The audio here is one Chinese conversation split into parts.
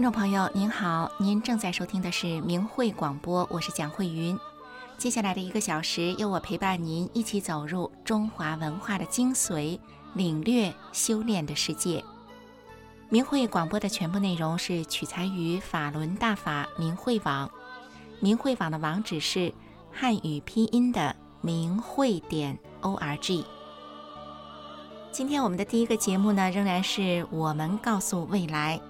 听众朋友您好，您正在收听的是明慧广播，我是蒋慧云。接下来的一个小时，由我陪伴您一起走入中华文化的精髓，领略修炼的世界。明慧广播的全部内容是取材于法轮大法明慧网，明慧网的网址是汉语拼音的明慧点 o r g。今天我们的第一个节目呢，仍然是我们告诉未来。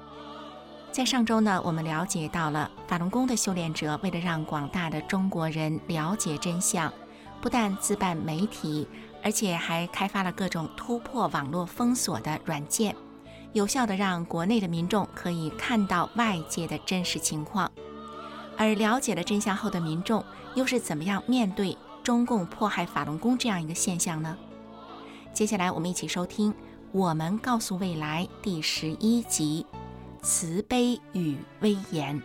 在上周呢，我们了解到了法轮功的修炼者，为了让广大的中国人了解真相，不但自办媒体，而且还开发了各种突破网络封锁的软件，有效的让国内的民众可以看到外界的真实情况。而了解了真相后的民众，又是怎么样面对中共迫害法轮功这样一个现象呢？接下来我们一起收听《我们告诉未来》第十一集。慈悲与威严。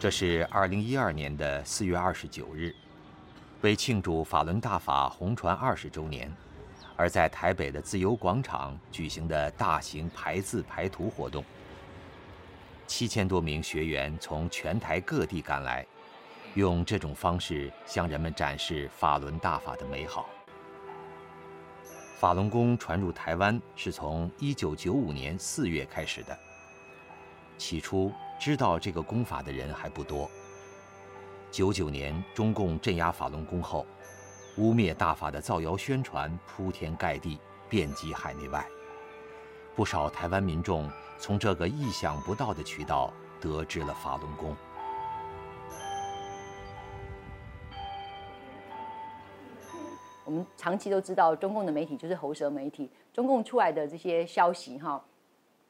这是二零一二年的四月二十九日，为庆祝法轮大法红传二十周年，而在台北的自由广场举行的大型排字排图活动。七千多名学员从全台各地赶来，用这种方式向人们展示法轮大法的美好。法轮功传入台湾是从一九九五年四月开始的，起初。知道这个功法的人还不多。九九年中共镇压法轮功后，污蔑大法的造谣宣传铺天盖地，遍及海内外。不少台湾民众从这个意想不到的渠道得知了法轮功。我们长期都知道，中共的媒体就是喉舌媒体，中共出来的这些消息，哈。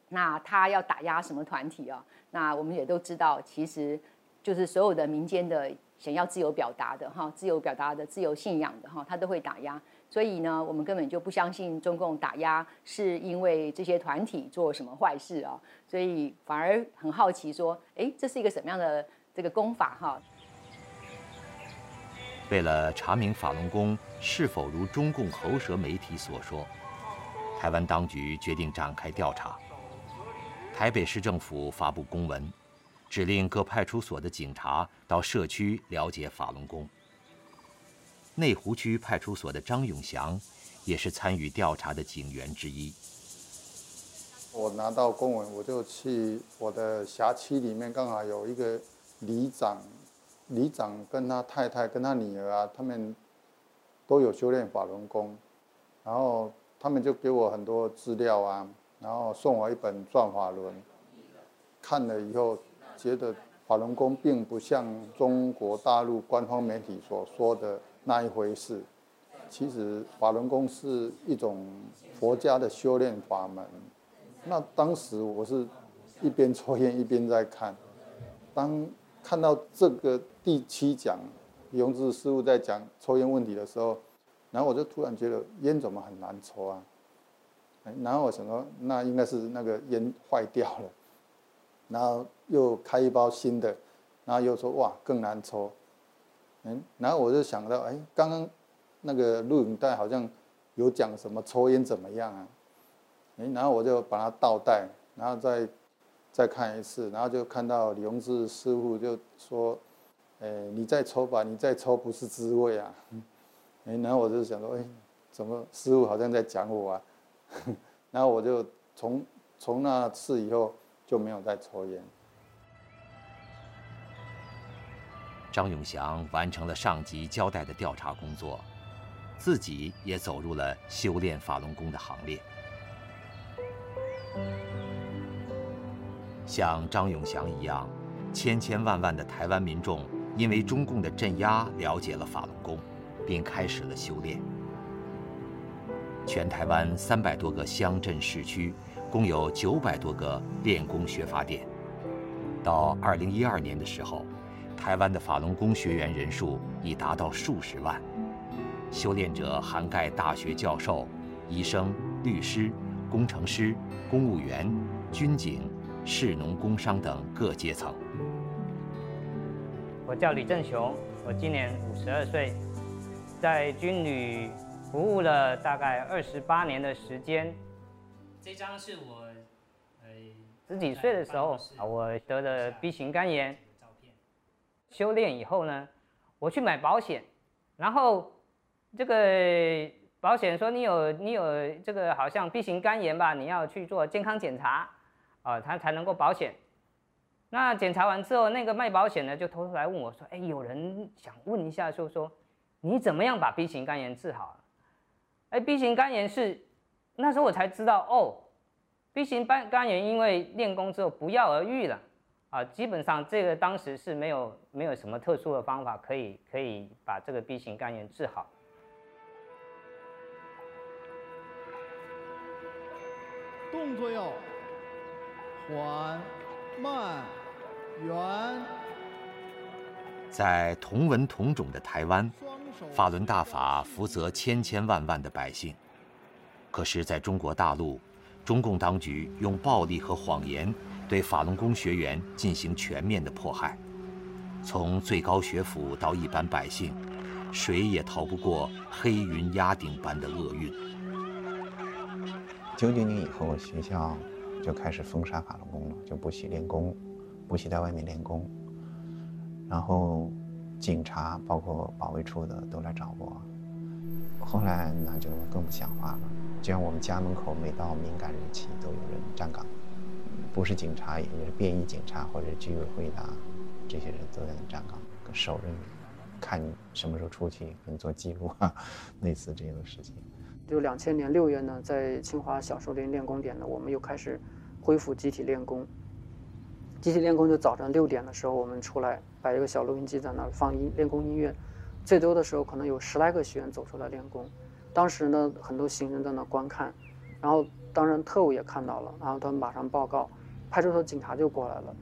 那他要打压什么团体啊？那我们也都知道，其实就是所有的民间的想要自由表达的哈，自由表达的、自由信仰的哈，他都会打压。所以呢，我们根本就不相信中共打压是因为这些团体做什么坏事啊，所以反而很好奇说，哎，这是一个什么样的这个功法哈？为了查明法轮功是否如中共喉舌媒体所说，台湾当局决定展开调查。台北市政府发布公文，指令各派出所的警察到社区了解法轮功。内湖区派出所的张永祥，也是参与调查的警员之一。我拿到公文，我就去我的辖区里面，刚好有一个里长，里长跟他太太跟他女儿啊，他们都有修炼法轮功，然后他们就给我很多资料啊。然后送我一本《转法轮》，看了以后觉得法轮功并不像中国大陆官方媒体所说的那一回事。其实法轮功是一种佛家的修炼法门。那当时我是一边抽烟一边在看，当看到这个第七讲永志师傅在讲抽烟问题的时候，然后我就突然觉得烟怎么很难抽啊？然后我想说，那应该是那个烟坏掉了，然后又开一包新的，然后又说哇更难抽，嗯，然后我就想到，哎，刚刚那个录影带好像有讲什么抽烟怎么样啊？哎，然后我就把它倒带，然后再再看一次，然后就看到李洪志师傅就说，哎，你再抽吧，你再抽不是滋味啊，哎，然后我就想说，哎，怎么师傅好像在讲我啊？然后我就从从那次以后就没有再抽烟。张永祥完成了上级交代的调查工作，自己也走入了修炼法轮功的行列。像张永祥一样，千千万万的台湾民众因为中共的镇压，了解了法轮功，并开始了修炼。全台湾三百多个乡镇市区，共有九百多个练功学法点。到二零一二年的时候，台湾的法轮功学员人数已达到数十万，修炼者涵盖大学教授、医生、律师、工程师、公务员、军警、士农工商等各阶层。我叫李正雄，我今年五十二岁，在军旅服务了大概二十八年的时间。这张是我呃十几岁的时候啊，我得了 B 型肝炎。修炼以后呢，我去买保险，然后这个保险说你有你有这个好像 B 型肝炎吧，你要去做健康检查，啊，他才能够保险。那检查完之后，那个卖保险的就偷偷来问我说：“哎，有人想问一下，就说你怎么样把 B 型肝炎治好？”哎，B 型肝炎是那时候我才知道哦，B 型肝肝炎因为练功之后不药而愈了。啊，基本上这个当时是没有没有什么特殊的方法可以可以把这个 B 型肝炎治好。动作要缓慢圆。在同文同种的台湾，法轮大法福泽千千万万的百姓。可是，在中国大陆，中共当局用暴力和谎言。对法轮功学员进行全面的迫害，从最高学府到一般百姓，谁也逃不过黑云压顶般的厄运。九九年以后，学校就开始封杀法轮功了，就不许练功，不许在外面练功。然后，警察包括保卫处的都来找我。后来那就更不像话了，就像我们家门口每到敏感日期都有人站岗。不是警察，也就是便衣警察或者居委会的，这些人都在那站岗，守着你，看你什么时候出去，给你做记录啊，类似这样的事情。就两千年六月呢，在清华小树林练功点呢，我们又开始恢复集体练功。集体练功就早上六点的时候，我们出来摆一个小录音机在那儿放音练功音乐，最多的时候可能有十来个学员走出来练功。当时呢，很多行人在那观看，然后当然特务也看到了，然后他们马上报告。派出所警察就过来了，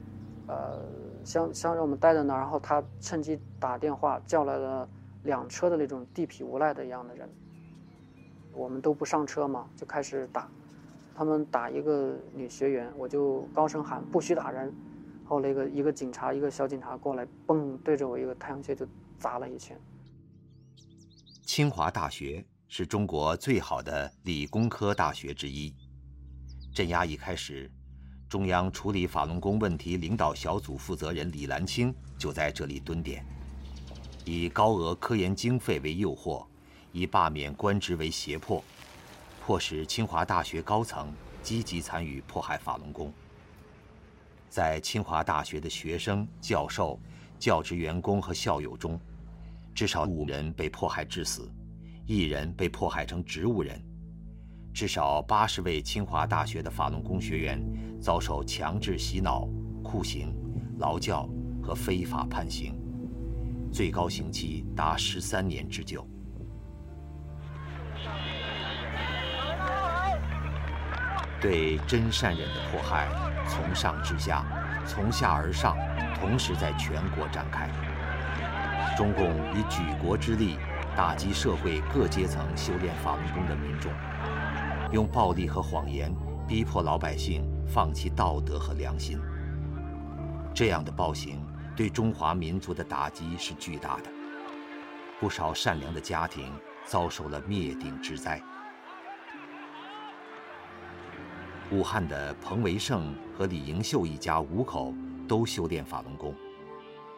呃，想想让我们待在那儿，然后他趁机打电话叫来了两车的那种地痞无赖的一样的人，我们都不上车嘛，就开始打，他们打一个女学员，我就高声喊不许打人，后来一个一个警察一个小警察过来，嘣对着我一个太阳穴就砸了一拳。清华大学是中国最好的理工科大学之一，镇压一开始。中央处理法轮功问题领导小组负责人李兰清就在这里蹲点，以高额科研经费为诱惑，以罢免官职为胁迫，迫使清华大学高层积极参与迫害法轮功。在清华大学的学生、教授、教职员工和校友中，至少五人被迫害致死，一人被迫害成植物人。至少八十位清华大学的法轮功学员遭受强制洗脑、酷刑、劳教和非法判刑，最高刑期达十三年之久。对真善忍的迫害，从上至下，从下而上，同时在全国展开。中共以举国之力打击社会各阶层修炼法轮功的民众。用暴力和谎言逼迫老百姓放弃道德和良心，这样的暴行对中华民族的打击是巨大的。不少善良的家庭遭受了灭顶之灾。武汉的彭维胜和李迎秀一家五口都修炼法轮功，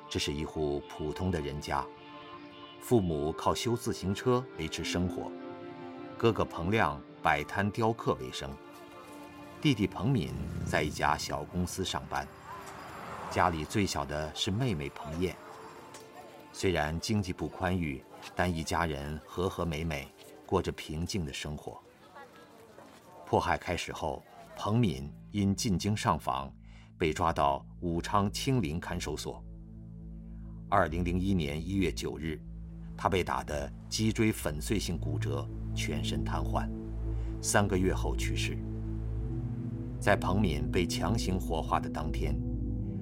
这是一户普通的人家，父母靠修自行车维持生活，哥哥彭亮。摆摊雕刻为生，弟弟彭敏在一家小公司上班，家里最小的是妹妹彭燕。虽然经济不宽裕，但一家人和和美美，过着平静的生活。迫害开始后，彭敏因进京上访，被抓到武昌清林看守所。二零零一年一月九日，他被打得脊椎粉碎性骨折，全身瘫痪。三个月后去世。在彭敏被强行火化的当天，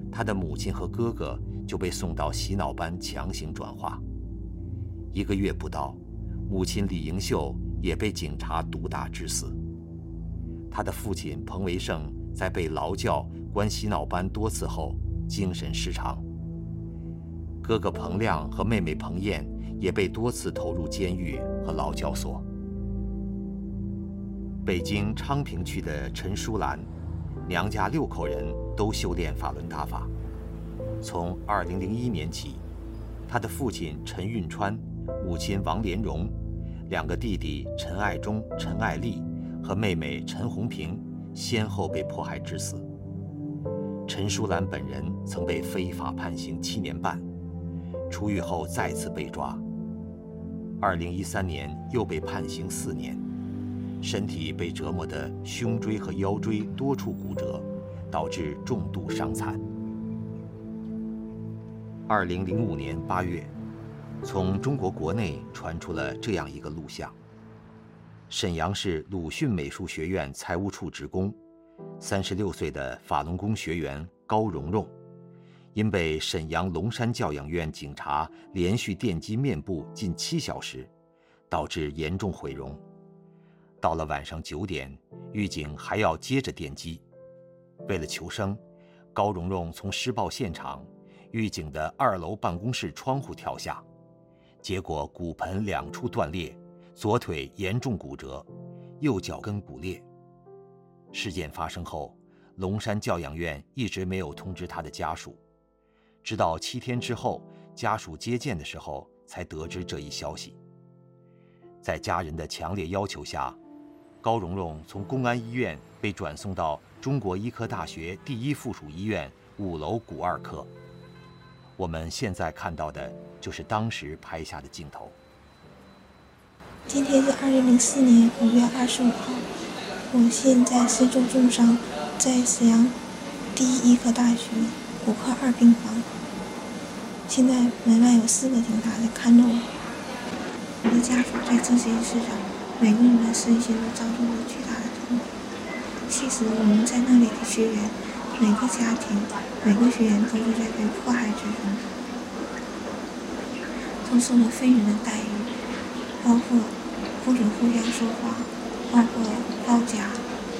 他的母亲和哥哥就被送到洗脑班强行转化。一个月不到，母亲李迎秀也被警察毒打致死。他的父亲彭维胜在被劳教、关洗脑班多次后，精神失常。哥哥彭亮和妹妹彭艳也被多次投入监狱和劳教所。北京昌平区的陈淑兰，娘家六口人都修炼法轮大法。从2001年起，他的父亲陈运川、母亲王莲荣、两个弟弟陈爱忠、陈爱丽和妹妹陈红平先后被迫害致死。陈淑兰本人曾被非法判刑七年半，出狱后再次被抓。2013年又被判刑四年。身体被折磨得胸椎和腰椎多处骨折，导致重度伤残。二零零五年八月，从中国国内传出了这样一个录像：沈阳市鲁迅美术学院财务处职工，三十六岁的法轮功学员高蓉蓉，因被沈阳龙山教养院警察连续电击面部近七小时，导致严重毁容。到了晚上九点，狱警还要接着电击。为了求生，高蓉蓉从施暴现场狱警的二楼办公室窗户跳下，结果骨盆两处断裂，左腿严重骨折，右脚跟骨裂。事件发生后，龙山教养院一直没有通知他的家属，直到七天之后，家属接见的时候才得知这一消息。在家人的强烈要求下。高蓉蓉从公安医院被转送到中国医科大学第一附属医院五楼骨二科。我们现在看到的就是当时拍下的镜头。今天是二零零四年五月二十五号，我现在身受重伤，在沈阳第一医科大学骨科二病房。现在门外有四个警察在看着我，我的家属在这些事上。每个人的身心都遭受了巨大的痛苦。其实我们在那里的学员，每个家庭、每个学员都是在被迫害之中，都受了非人的待遇，包括不准互相说话，包括包夹，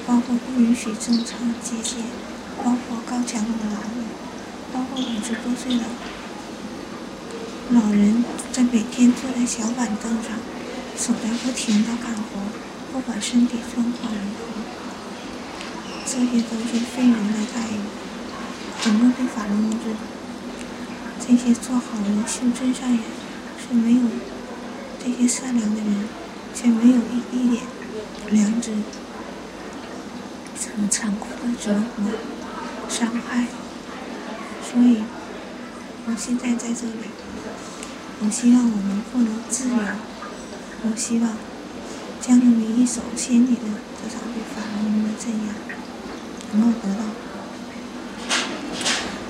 包括不允许正常接线，包括高强度的劳动，包括五十多岁的老人在每天坐在小板凳上。手在不停的干活，不管身体状况如何，这些都是非人的待遇。我们对法轮功这这些做好人、修真善人是没有这些善良的人，却没有一一点良知，很残酷的折磨、伤害。所以，我现在在这里，我希望我们获得自由。我希望将你一手牵引的这场对法轮的镇压，能够得到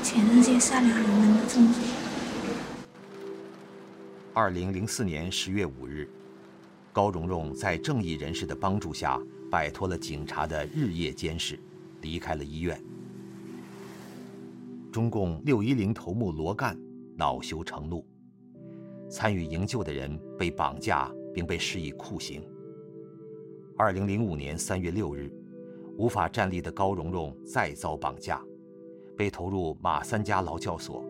全世界善良人们的重视。二零零四年十月五日，高蓉蓉在正义人士的帮助下，摆脱了警察的日夜监视，离开了医院。中共六一零头目罗干恼羞成怒，参与营救的人被绑架。并被施以酷刑。二零零五年三月六日，无法站立的高蓉蓉再遭绑架，被投入马三家劳教所。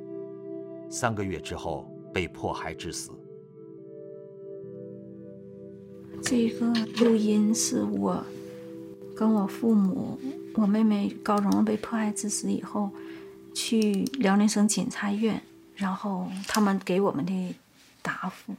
三个月之后，被迫害致死。这个录音是我跟我父母、我妹妹高蓉蓉被迫害致死以后，去辽宁省检察院，然后他们给我们的答复。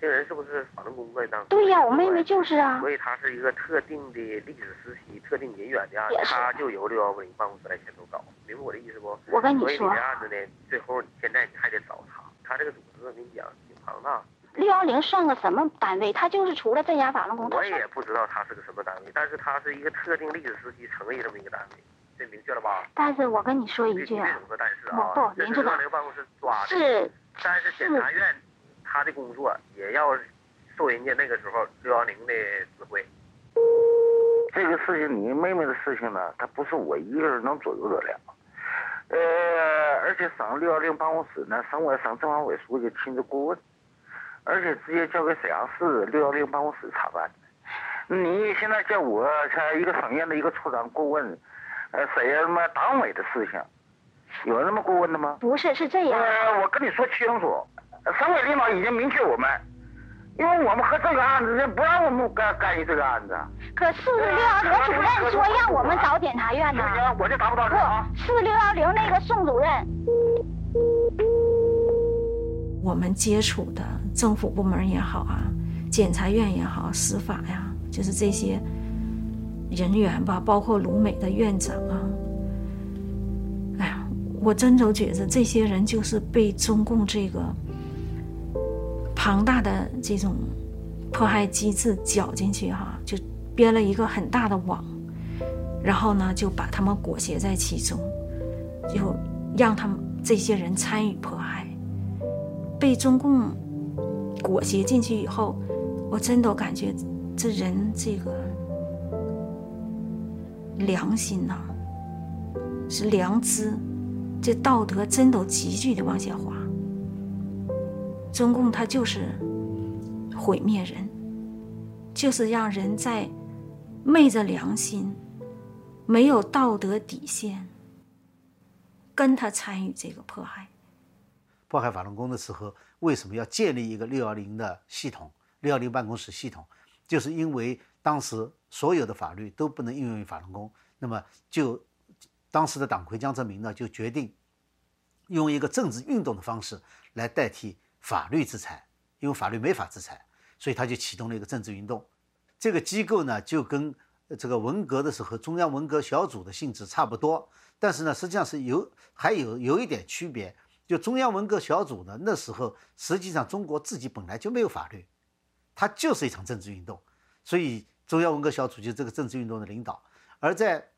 这人是不是法轮功在当？对呀，我妹妹就是啊。所以他是一个特定的历史时期、特定人员的案子，他就由六幺零办公室来牵头搞，明白我的意思不？我跟你说，所以你的案子呢，最后现在你还得找他，他这个组织我跟你讲挺庞大。六幺零算个什么单位？他就是除了镇压法轮功，我也不知道他是个什么单位，但是他是一个特定历史时期成立这么一个单位，这明确了吧？但是我跟你说一句啊，不，林处长，是，但是检察院。他的工作也要受人家那个时候六幺零的指挥。这个事情，你妹妹的事情呢，它不是我一个人能左右得了。呃，而且省六幺零办公室呢，省委省政法委书记亲自过问，而且直接交给沈阳市六幺零办公室查办。你现在叫我像一个省院的一个处长过问，呃，沈阳什么党委的事情，有那么过问的吗？不是，是这样。呃，我跟你说清楚，省委领导已经明确我们，因为我们和这个案子，不让我们干干预这个案子。可四六幺零主任说让我们找检察院呢。我就达不到人啊。四六幺零那个宋主任。我们接触的政府部门也好啊，检察院也好，司法呀，就是这些人员吧，包括鲁美的院长啊。哎呀，我真都觉得这些人就是被中共这个庞大的这种迫害机制搅进去哈，就。编了一个很大的网，然后呢，就把他们裹挟在其中，就让他们这些人参与迫害。被中共裹挟进去以后，我真的感觉这人这个良心呐，是良知，这道德真都急剧的往下滑。中共他就是毁灭人，就是让人在。昧着良心，没有道德底线，跟他参与这个迫害。迫害法轮功的时候，为什么要建立一个六幺零的系统、六幺零办公室系统？就是因为当时所有的法律都不能应用于法轮功，那么就当时的党魁江泽民呢，就决定用一个政治运动的方式来代替法律制裁，因为法律没法制裁，所以他就启动了一个政治运动。这个机构呢，就跟这个文革的时候中央文革小组的性质差不多，但是呢，实际上是有还有有一点区别。就中央文革小组呢，那时候实际上中国自己本来就没有法律，它就是一场政治运动，所以中央文革小组就是这个政治运动的领导。而在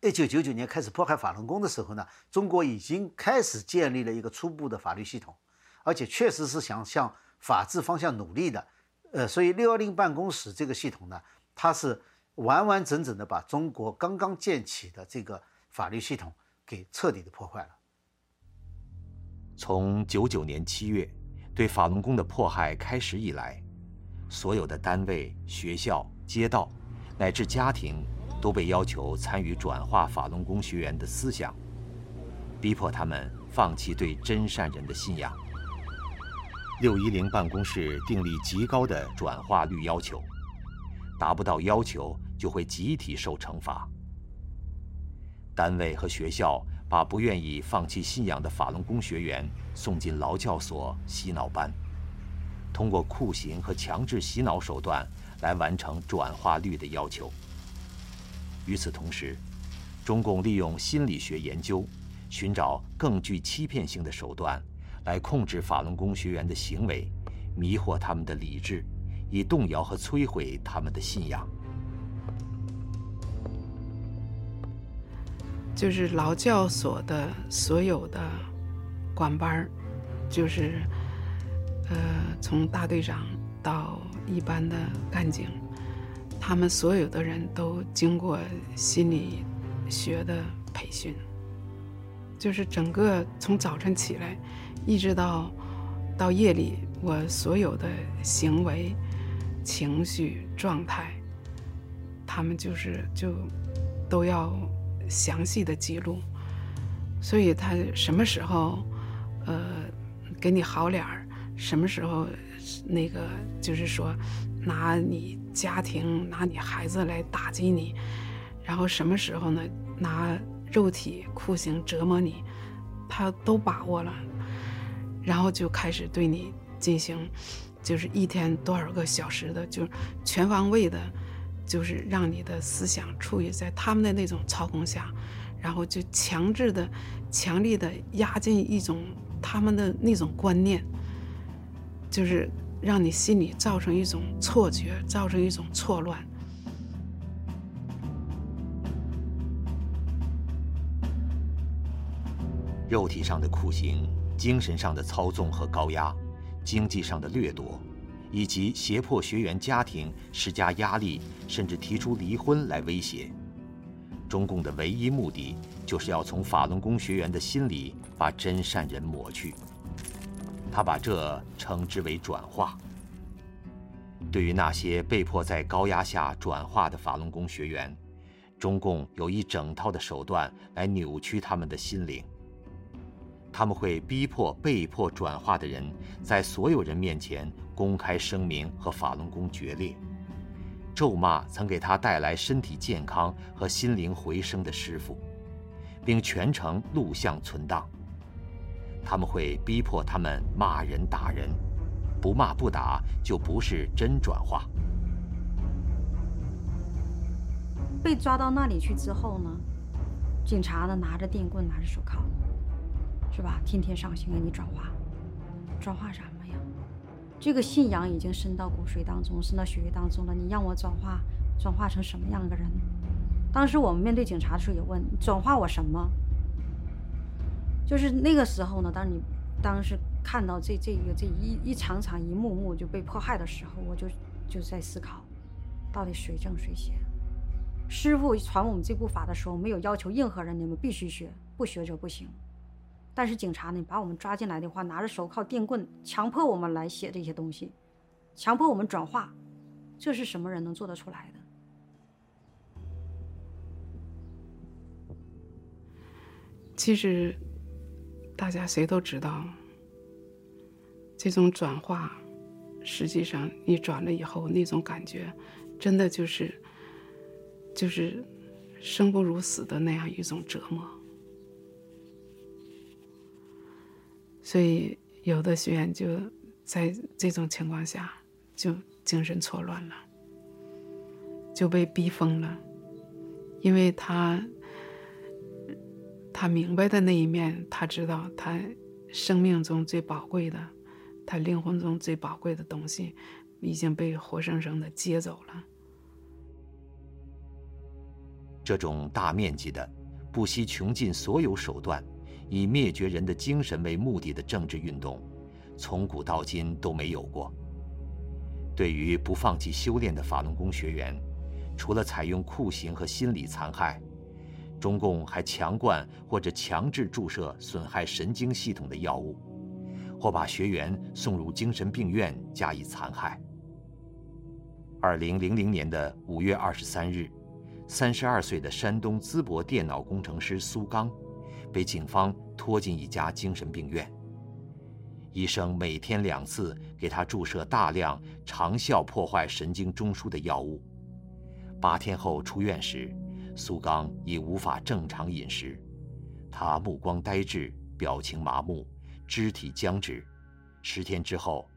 一九九九年开始迫害法轮功的时候呢，中国已经开始建立了一个初步的法律系统，而且确实是想向法治方向努力的。呃，所以六幺零办公室这个系统呢，它是完完整整的把中国刚刚建起的这个法律系统给彻底的破坏了。从九九年七月对法轮功的迫害开始以来，所有的单位、学校、街道，乃至家庭，都被要求参与转化法轮功学员的思想，逼迫他们放弃对真善人的信仰。六一零办公室订立极高的转化率要求，达不到要求就会集体受惩罚。单位和学校把不愿意放弃信仰的法轮功学员送进劳教所洗脑班，通过酷刑和强制洗脑手段来完成转化率的要求。与此同时，中共利用心理学研究，寻找更具欺骗性的手段。来控制法轮功学员的行为，迷惑他们的理智，以动摇和摧毁他们的信仰。就是劳教所的所有的管班儿，就是呃，从大队长到一般的干警，他们所有的人都经过心理学的培训，就是整个从早晨起来。一直到到夜里，我所有的行为、情绪状态，他们就是就都要详细的记录。所以他什么时候呃给你好脸儿，什么时候那个就是说拿你家庭、拿你孩子来打击你，然后什么时候呢拿肉体酷刑折磨你，他都把握了。然后就开始对你进行，就是一天多少个小时的，就全方位的，就是让你的思想处于在他们的那种操控下，然后就强制的、强力的压进一种他们的那种观念，就是让你心里造成一种错觉，造成一种错乱。肉体上的酷刑。精神上的操纵和高压，经济上的掠夺，以及胁迫学员家庭施加压力，甚至提出离婚来威胁。中共的唯一目的，就是要从法轮功学员的心里把真善人抹去。他把这称之为转化。对于那些被迫在高压下转化的法轮功学员，中共有一整套的手段来扭曲他们的心灵。他们会逼迫被迫转化的人在所有人面前公开声明和法轮功决裂，咒骂曾给他带来身体健康和心灵回升的师傅，并全程录像存档。他们会逼迫他们骂人打人，不骂不打就不是真转化。被抓到那里去之后呢，警察呢拿着电棍，拿着手铐。是吧？天天上心给你转化，转化什么呀？这个信仰已经深到骨髓当中，深到血液当中了。你让我转化，转化成什么样的人？当时我们面对警察的时候也问：转化我什么？就是那个时候呢，当你当时看到这这个这一一场场一幕幕就被迫害的时候，我就就在思考，到底谁正谁邪？师傅传我们这部法的时候，没有要求任何人你们必须学，不学者不行。但是警察呢，把我们抓进来的话，拿着手铐、电棍，强迫我们来写这些东西，强迫我们转化，这是什么人能做得出来的？其实，大家谁都知道，这种转化，实际上你转了以后，那种感觉，真的就是，就是生不如死的那样一种折磨。所以，有的学员就在这种情况下就精神错乱了，就被逼疯了，因为他他明白的那一面，他知道他生命中最宝贵的，他灵魂中最宝贵的东西已经被活生生的接走了。这种大面积的、不惜穷尽所有手段。以灭绝人的精神为目的的政治运动，从古到今都没有过。对于不放弃修炼的法轮功学员，除了采用酷刑和心理残害，中共还强灌或者强制注射损害神经系统的药物，或把学员送入精神病院加以残害。二零零零年的五月二十三日，三十二岁的山东淄博电脑工程师苏刚。被警方拖进一家精神病院，医生每天两次给他注射大量长效破坏神经中枢的药物。八天后出院时，苏刚已无法正常饮食，他目光呆滞，表情麻木，肢体僵直。十天之后，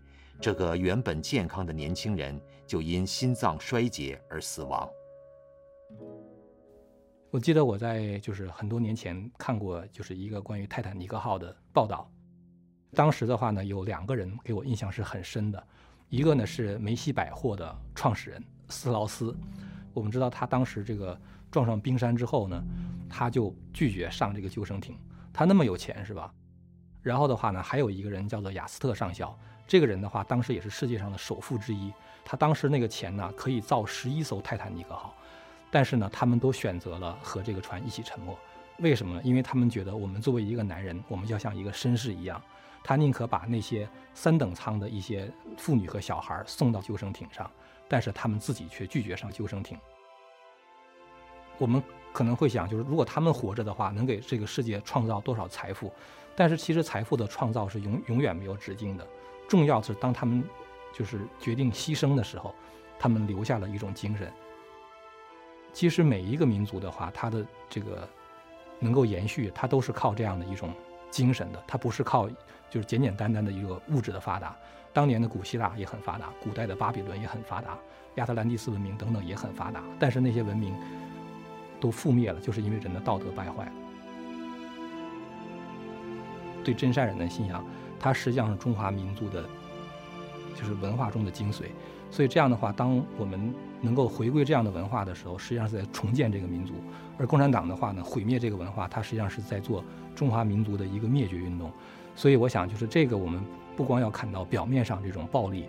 这个原本健康的年轻人就因心脏衰竭而死亡。我记得我在就是很多年前看过就是一个关于泰坦尼克号的报道，当时的话呢有两个人给我印象是很深的，一个呢是梅西百货的创始人斯劳斯，我们知道他当时这个撞上冰山之后呢，他就拒绝上这个救生艇，他那么有钱是吧？然后的话呢还有一个人叫做雅斯特上校，这个人的话当时也是世界上的首富之一，他当时那个钱呢可以造十一艘泰坦尼克号。但是呢，他们都选择了和这个船一起沉没，为什么呢？因为他们觉得我们作为一个男人，我们要像一个绅士一样，他宁可把那些三等舱的一些妇女和小孩送到救生艇上，但是他们自己却拒绝上救生艇。我们可能会想，就是如果他们活着的话，能给这个世界创造多少财富？但是其实财富的创造是永永远没有止境的。重要是当他们就是决定牺牲的时候，他们留下了一种精神。其实每一个民族的话，它的这个能够延续，它都是靠这样的一种精神的，它不是靠就是简简单单的一个物质的发达。当年的古希腊也很发达，古代的巴比伦也很发达，亚特兰蒂斯文明等等也很发达，但是那些文明都覆灭了，就是因为人的道德败坏了。对真善人的信仰，它实际上是中华民族的，就是文化中的精髓。所以这样的话，当我们能够回归这样的文化的时候，实际上是在重建这个民族；而共产党的话呢，毁灭这个文化，它实际上是在做中华民族的一个灭绝运动。所以我想，就是这个我们不光要看到表面上这种暴力，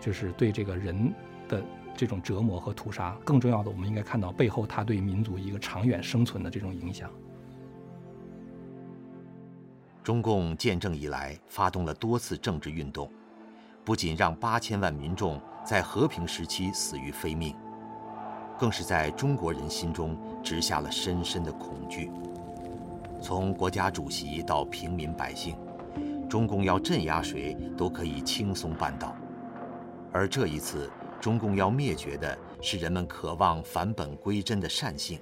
就是对这个人的这种折磨和屠杀。更重要的，我们应该看到背后他对民族一个长远生存的这种影响。中共建政以来，发动了多次政治运动，不仅让八千万民众在和平时期死于非命，更是在中国人心中植下了深深的恐惧。从国家主席到平民百姓，中共要镇压谁都可以轻松办到。而这一次，中共要灭绝的是人们渴望返本归真的善性，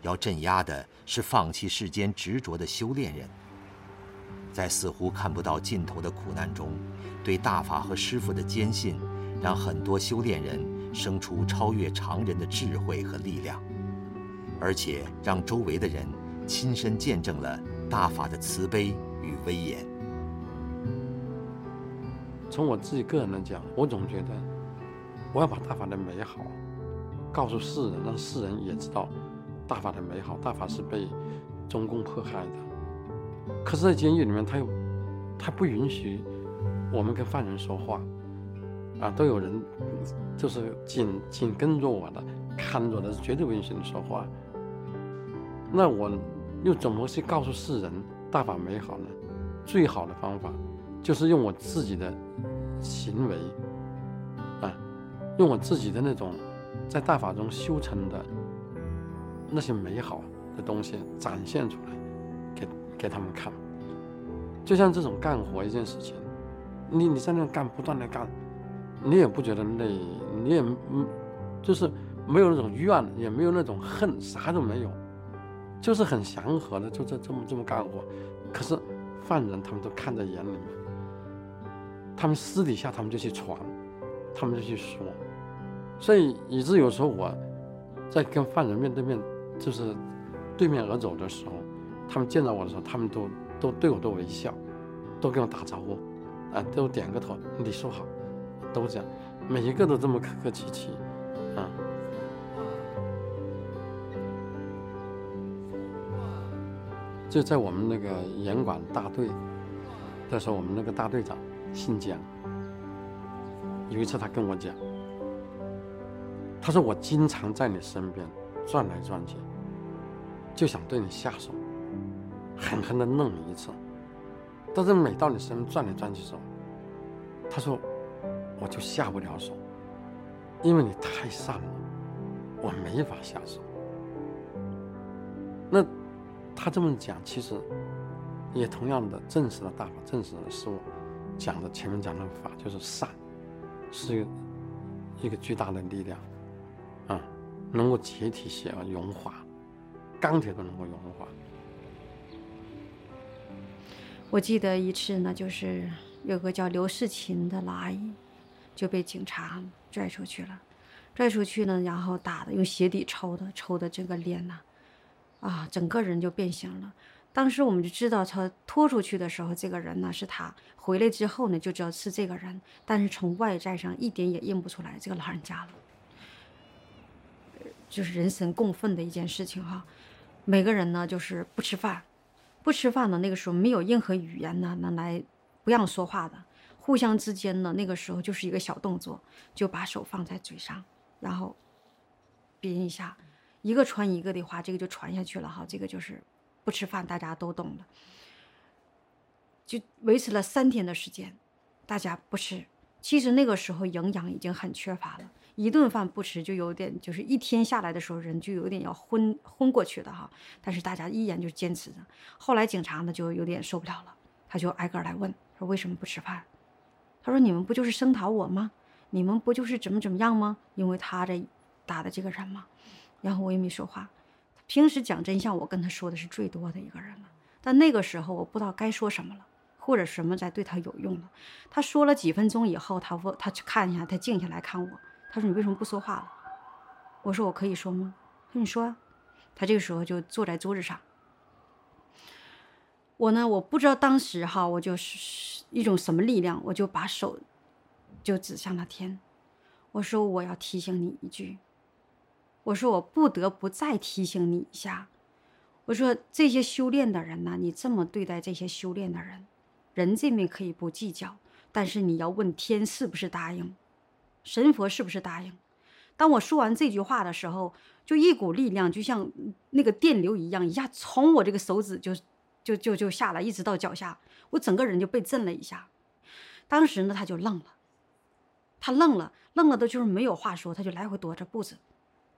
要镇压的是放弃世间执着的修炼人。在似乎看不到尽头的苦难中，对大法和师父的坚信，让很多修炼人生出超越常人的智慧和力量，而且让周围的人亲身见证了大法的慈悲与威严。从我自己个人来讲，我总觉得，我要把大法的美好告诉世人，让世人也知道大法的美好。大法是被中共迫害的。可是，在监狱里面，他又他不允许我们跟犯人说话，啊，都有人就是紧紧跟着我的，看着的，是绝对不允许你说话。那我又怎么去告诉世人大法美好呢？最好的方法就是用我自己的行为，啊，用我自己的那种在大法中修成的那些美好的东西展现出来。给他们看，就像这种干活一件事情，你你在那干，不断的干，你也不觉得累，你也嗯，就是没有那种怨，也没有那种恨，啥都没有，就是很祥和的，就这这么这么干活。可是犯人他们都看在眼里面，他们私底下他们就去传，他们就去说，所以以致有时候我在跟犯人面对面，就是对面而走的时候。他们见到我的时候，他们都都对我都微笑，都跟我打招呼，啊，都点个头，你说好，都这样，每一个都这么客客气气，啊。就在我们那个严管大队的时候，我们那个大队长姓姜，有一次他跟我讲，他说我经常在你身边转来转去，就想对你下手。狠狠地弄你一次，但是每到你身边转来转去的时候，他说我就下不了手，因为你太善了，我没法下手。那他这么讲，其实也同样的证实了大法，证实了师傅讲的前面讲的法就是善，是一个巨大的力量，啊，能够解体血而融化，钢铁都能够融化。我记得一次呢，就是有个叫刘世琴的阿姨，就被警察拽出去了，拽出去呢，然后打的用鞋底抽的，抽的这个脸呐，啊，整个人就变形了。当时我们就知道他拖出去的时候，这个人呢是他，回来之后呢就知道是这个人，但是从外在上一点也认不出来这个老人家了，就是人神共愤的一件事情哈。每个人呢就是不吃饭。不吃饭呢，那个时候没有任何语言呢能来不让说话的，互相之间呢，那个时候就是一个小动作，就把手放在嘴上，然后比一下，一个传一个的话，这个就传下去了哈，这个就是不吃饭，大家都懂的，就维持了三天的时间，大家不吃，其实那个时候营养已经很缺乏了。一顿饭不吃就有点，就是一天下来的时候人就有点要昏昏过去的哈。但是大家依然就坚持着。后来警察呢就有点受不了了，他就挨个来问说为什么不吃饭？他说你们不就是声讨我吗？你们不就是怎么怎么样吗？因为他这打的这个人嘛。然后我也没说话。平时讲真相我跟他说的是最多的一个人了。但那个时候我不知道该说什么了，或者什么才对他有用了。他说了几分钟以后，他问他去看一下，他静下来看我。他说：“你为什么不说话了？”我说：“我可以说吗？”他说：“你说。”他这个时候就坐在桌子上。我呢，我不知道当时哈，我就是一种什么力量，我就把手就指向了天。我说：“我要提醒你一句。”我说：“我不得不再提醒你一下。”我说：“这些修炼的人呢，你这么对待这些修炼的人，人这边可以不计较，但是你要问天是不是答应。”神佛是不是答应？当我说完这句话的时候，就一股力量，就像那个电流一样，一下从我这个手指就就就就下来，一直到脚下，我整个人就被震了一下。当时呢，他就愣了，他愣了，愣了的就是没有话说，他就来回踱着步子，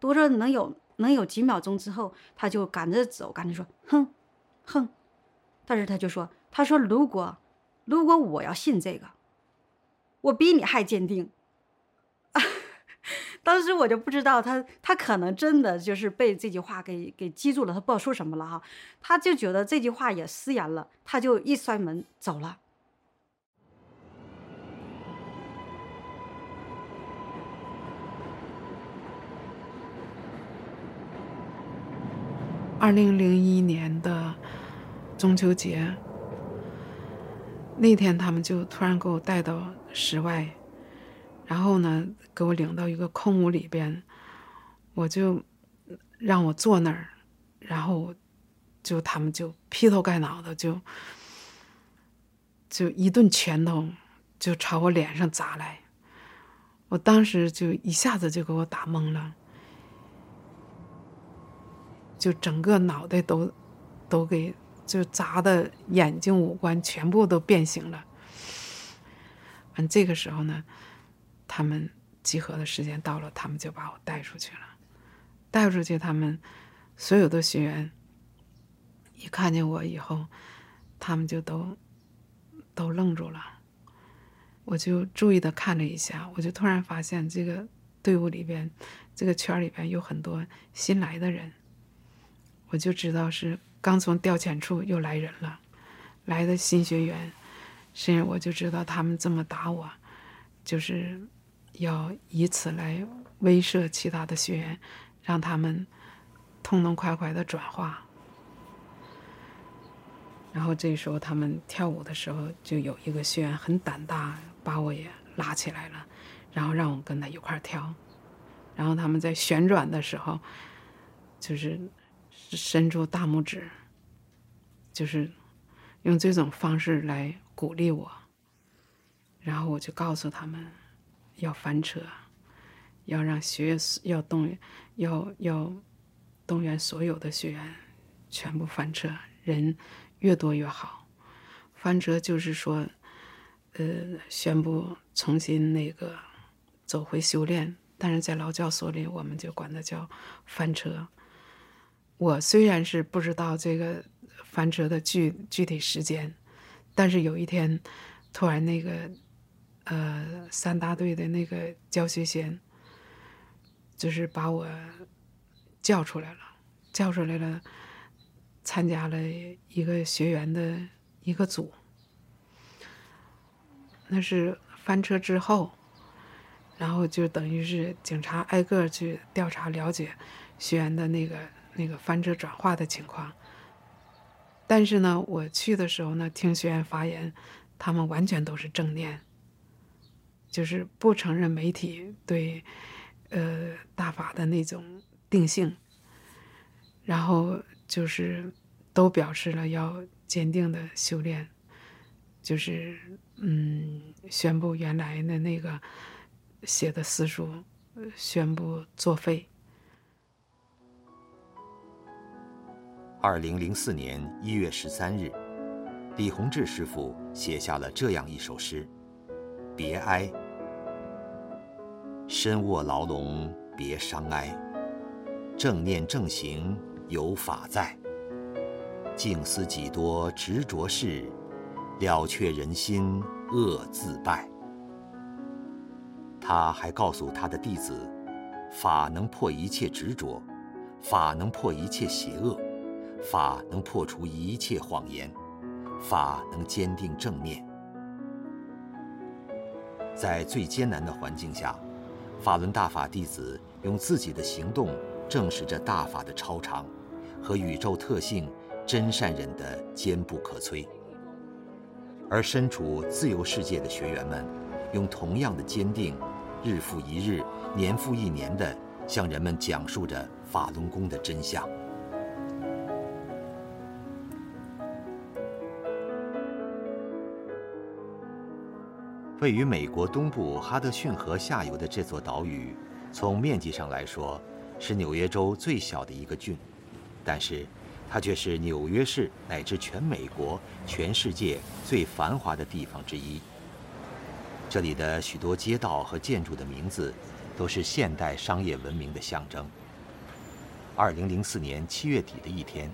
踱着能有能有几秒钟之后，他就赶着走，赶着说，哼，哼。但是他就说，他说如果如果我要信这个，我比你还坚定。当时我就不知道他，他可能真的就是被这句话给给激住了，他不知道说什么了哈，他就觉得这句话也失言了，他就一摔门走了。二零零一年的中秋节那天，他们就突然给我带到室外。然后呢，给我领到一个空屋里边，我就让我坐那儿，然后就他们就劈头盖脑的就就一顿拳头就朝我脸上砸来，我当时就一下子就给我打懵了，就整个脑袋都都给就砸的眼睛五官全部都变形了。完这个时候呢。他们集合的时间到了，他们就把我带出去了。带出去，他们所有的学员一看见我以后，他们就都都愣住了。我就注意的看了一下，我就突然发现这个队伍里边，这个圈里边有很多新来的人。我就知道是刚从调遣处又来人了，来的新学员。所以我就知道他们这么打我，就是。要以此来威慑其他的学员，让他们痛痛快快的转化。然后这时候他们跳舞的时候，就有一个学员很胆大，把我也拉起来了，然后让我跟他一块跳。然后他们在旋转的时候，就是伸出大拇指，就是用这种方式来鼓励我。然后我就告诉他们。要翻车，要让学员要动员，要要动员所有的学员全部翻车，人越多越好。翻车就是说，呃，宣布重新那个走回修炼，但是在劳教所里，我们就管它叫翻车。我虽然是不知道这个翻车的具具体时间，但是有一天，突然那个。呃，三大队的那个教学先，就是把我叫出来了，叫出来了，参加了一个学员的一个组。那是翻车之后，然后就等于是警察挨个去调查了解学员的那个那个翻车转化的情况。但是呢，我去的时候呢，听学员发言，他们完全都是正念。就是不承认媒体对，呃大法的那种定性，然后就是都表示了要坚定的修炼，就是嗯宣布原来的那个写的私书宣布作废。二零零四年一月十三日，李洪志师傅写下了这样一首诗：别哀。身卧牢笼别伤哀，正念正行有法在。静思几多执着事，了却人心恶自败。他还告诉他的弟子，法能破一切执着，法能破一切邪恶，法能破除一切谎言，法能坚定正念。在最艰难的环境下。法轮大法弟子用自己的行动证实着大法的超常，和宇宙特性真善忍的坚不可摧。而身处自由世界的学员们，用同样的坚定，日复一日、年复一年地向人们讲述着法轮功的真相。位于美国东部哈德逊河下游的这座岛屿，从面积上来说，是纽约州最小的一个郡，但是，它却是纽约市乃至全美国、全世界最繁华的地方之一。这里的许多街道和建筑的名字，都是现代商业文明的象征。二零零四年七月底的一天，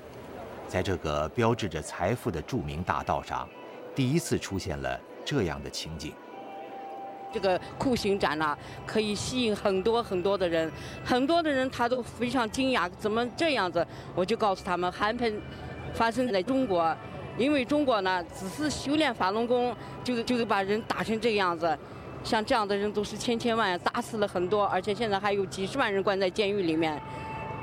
在这个标志着财富的著名大道上，第一次出现了这样的情景。这个酷刑展呢，可以吸引很多很多的人，很多的人他都非常惊讶，怎么这样子？我就告诉他们，韩喷发生在中国，因为中国呢只是修炼法轮功，就就把人打成这个样子，像这样的人都是千千万，打死了很多，而且现在还有几十万人关在监狱里面，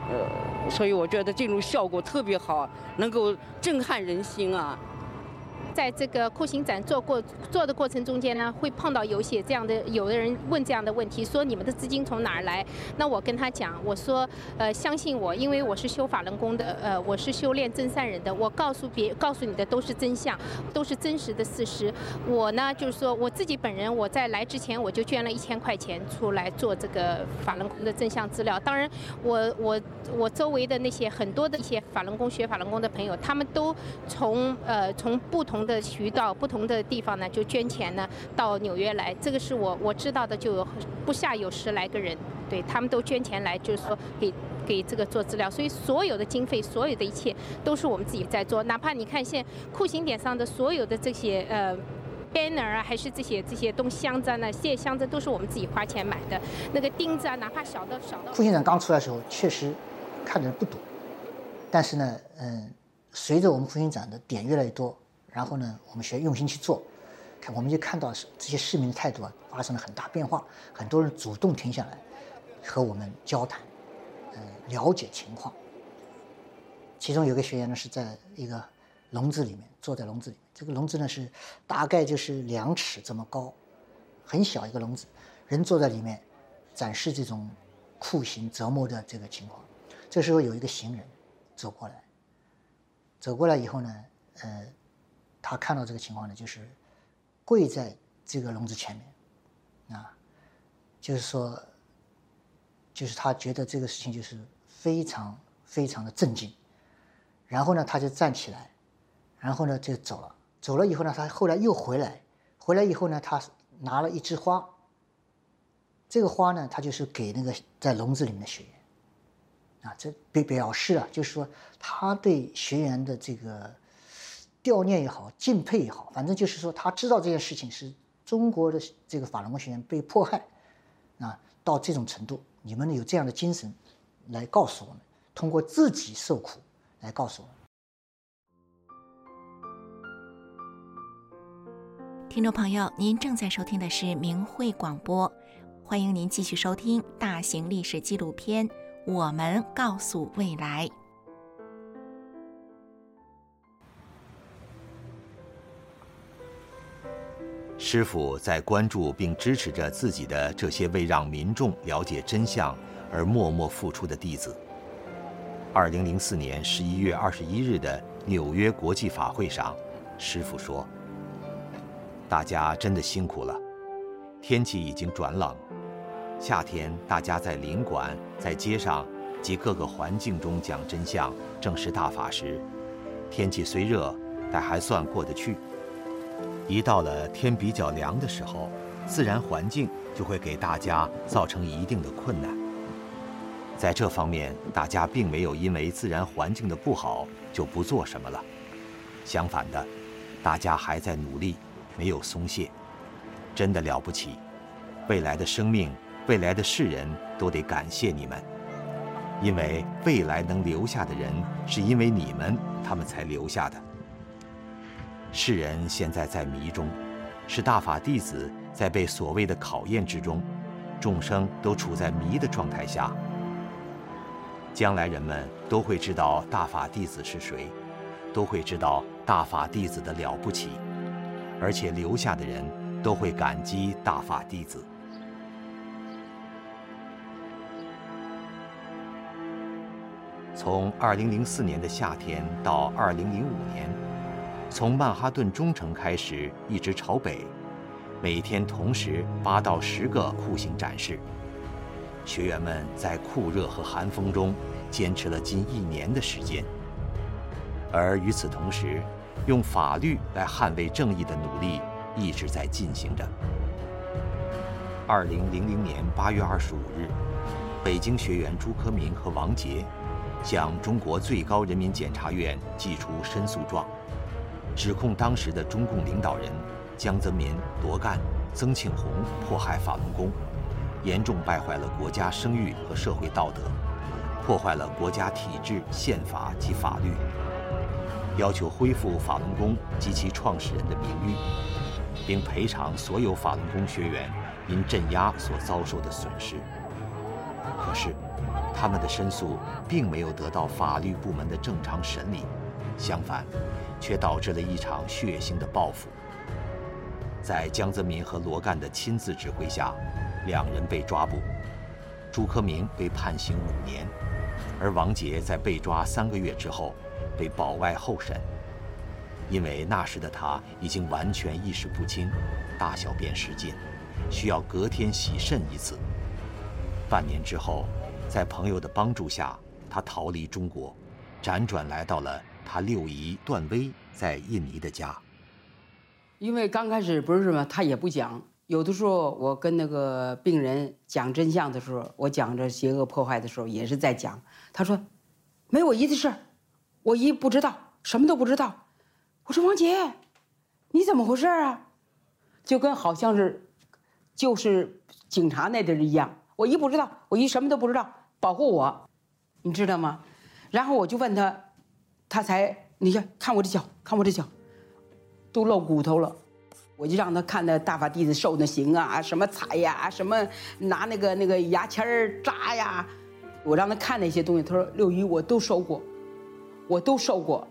呃，所以我觉得这种效果特别好，能够震撼人心啊。在这个酷刑展做过做的过程中间呢，会碰到有些这样的，有的人问这样的问题，说你们的资金从哪儿来？那我跟他讲，我说，呃，相信我，因为我是修法轮功的，呃，我是修炼真善人的，我告诉别告诉你的都是真相，都是真实的事实。我呢，就是说我自己本人，我在来之前我就捐了一千块钱出来做这个法轮功的真相资料。当然，我我我周围的那些很多的一些法轮功学法轮功的朋友，他们都从呃从不同。的渠道不同的地方呢，就捐钱呢到纽约来。这个是我我知道的，就有不下有十来个人，对他们都捐钱来，就是说给给这个做资料。所以所有的经费，所有的一切都是我们自己在做。哪怕你看现酷刑点上的所有的这些呃 banner 啊，还是这些这些东箱子啊，那些箱子都是我们自己花钱买的。那个钉子啊，哪怕小的小的。酷刑展刚出来的时候，确实看的人不多，但是呢，嗯，随着我们酷刑展的点越来越多。然后呢，我们学用心去做，看我们就看到这些市民的态度啊发生了很大变化，很多人主动停下来和我们交谈，呃，了解情况。其中有个学员呢是在一个笼子里面，坐在笼子里面，这个笼子呢是大概就是两尺这么高，很小一个笼子，人坐在里面，展示这种酷刑折磨的这个情况。这时候有一个行人走过来，走过来以后呢，呃。他看到这个情况呢，就是跪在这个笼子前面，啊，就是说，就是他觉得这个事情就是非常非常的震惊，然后呢，他就站起来，然后呢就走了。走了以后呢，他后来又回来，回来以后呢，他拿了一枝花，这个花呢，他就是给那个在笼子里面的学员，啊，这表表示啊，就是说他对学员的这个。悼念也好，敬佩也好，反正就是说，他知道这件事情是中国的这个法轮功学员被迫害，啊，到这种程度，你们有这样的精神，来告诉我们，通过自己受苦来告诉我们。听众朋友，您正在收听的是明慧广播，欢迎您继续收听大型历史纪录片《我们告诉未来》。师傅在关注并支持着自己的这些为让民众了解真相而默默付出的弟子。二零零四年十一月二十一日的纽约国际法会上，师傅说：“大家真的辛苦了，天气已经转冷，夏天大家在领馆、在街上及各个环境中讲真相、正实大法时，天气虽热，但还算过得去。”一到了天比较凉的时候，自然环境就会给大家造成一定的困难。在这方面，大家并没有因为自然环境的不好就不做什么了。相反的，大家还在努力，没有松懈，真的了不起。未来的生命，未来的世人都得感谢你们，因为未来能留下的人，是因为你们，他们才留下的。世人现在在迷中，是大法弟子在被所谓的考验之中，众生都处在迷的状态下。将来人们都会知道大法弟子是谁，都会知道大法弟子的了不起，而且留下的人都会感激大法弟子。从二零零四年的夏天到二零零五年。从曼哈顿中城开始，一直朝北，每天同时八到十个酷刑展示。学员们在酷热和寒风中坚持了近一年的时间，而与此同时，用法律来捍卫正义的努力一直在进行着。二零零零年八月二十五日，北京学员朱科明和王杰向中国最高人民检察院寄出申诉状，指控当时的中共领导人江泽民、罗干、曾庆红迫害法轮功。严重败坏了国家声誉和社会道德，破坏了国家体制、宪法及法律，要求恢复法轮功及其创始人的名誉，并赔偿所有法轮功学员因镇压所遭受的损失。可是，他们的申诉并没有得到法律部门的正常审理，相反，却导致了一场血腥的报复。在江泽民和罗干的亲自指挥下。两人被抓捕，朱克明被判刑五年，而王杰在被抓三个月之后被保外候审。因为那时的他已经完全意识不清，大小便失禁，需要隔天洗肾一次。半年之后，在朋友的帮助下，他逃离中国，辗转来到了他六姨段威在印尼的家。因为刚开始不是嘛，他也不讲。有的时候，我跟那个病人讲真相的时候，我讲着邪恶破坏的时候，也是在讲。他说：“没我姨的事我姨不知道，什么都不知道。”我说：“王杰，你怎么回事啊？”就跟好像是，就是警察那地一样。我姨不知道，我姨什么都不知道，保护我，你知道吗？然后我就问他，他才你看看我这脚，看我这脚，都露骨头了。我就让他看那大法弟子受那刑啊，什么踩呀，什么拿那个那个牙签儿扎呀，我让他看那些东西。他说：“六一，我都受过，我都受过。”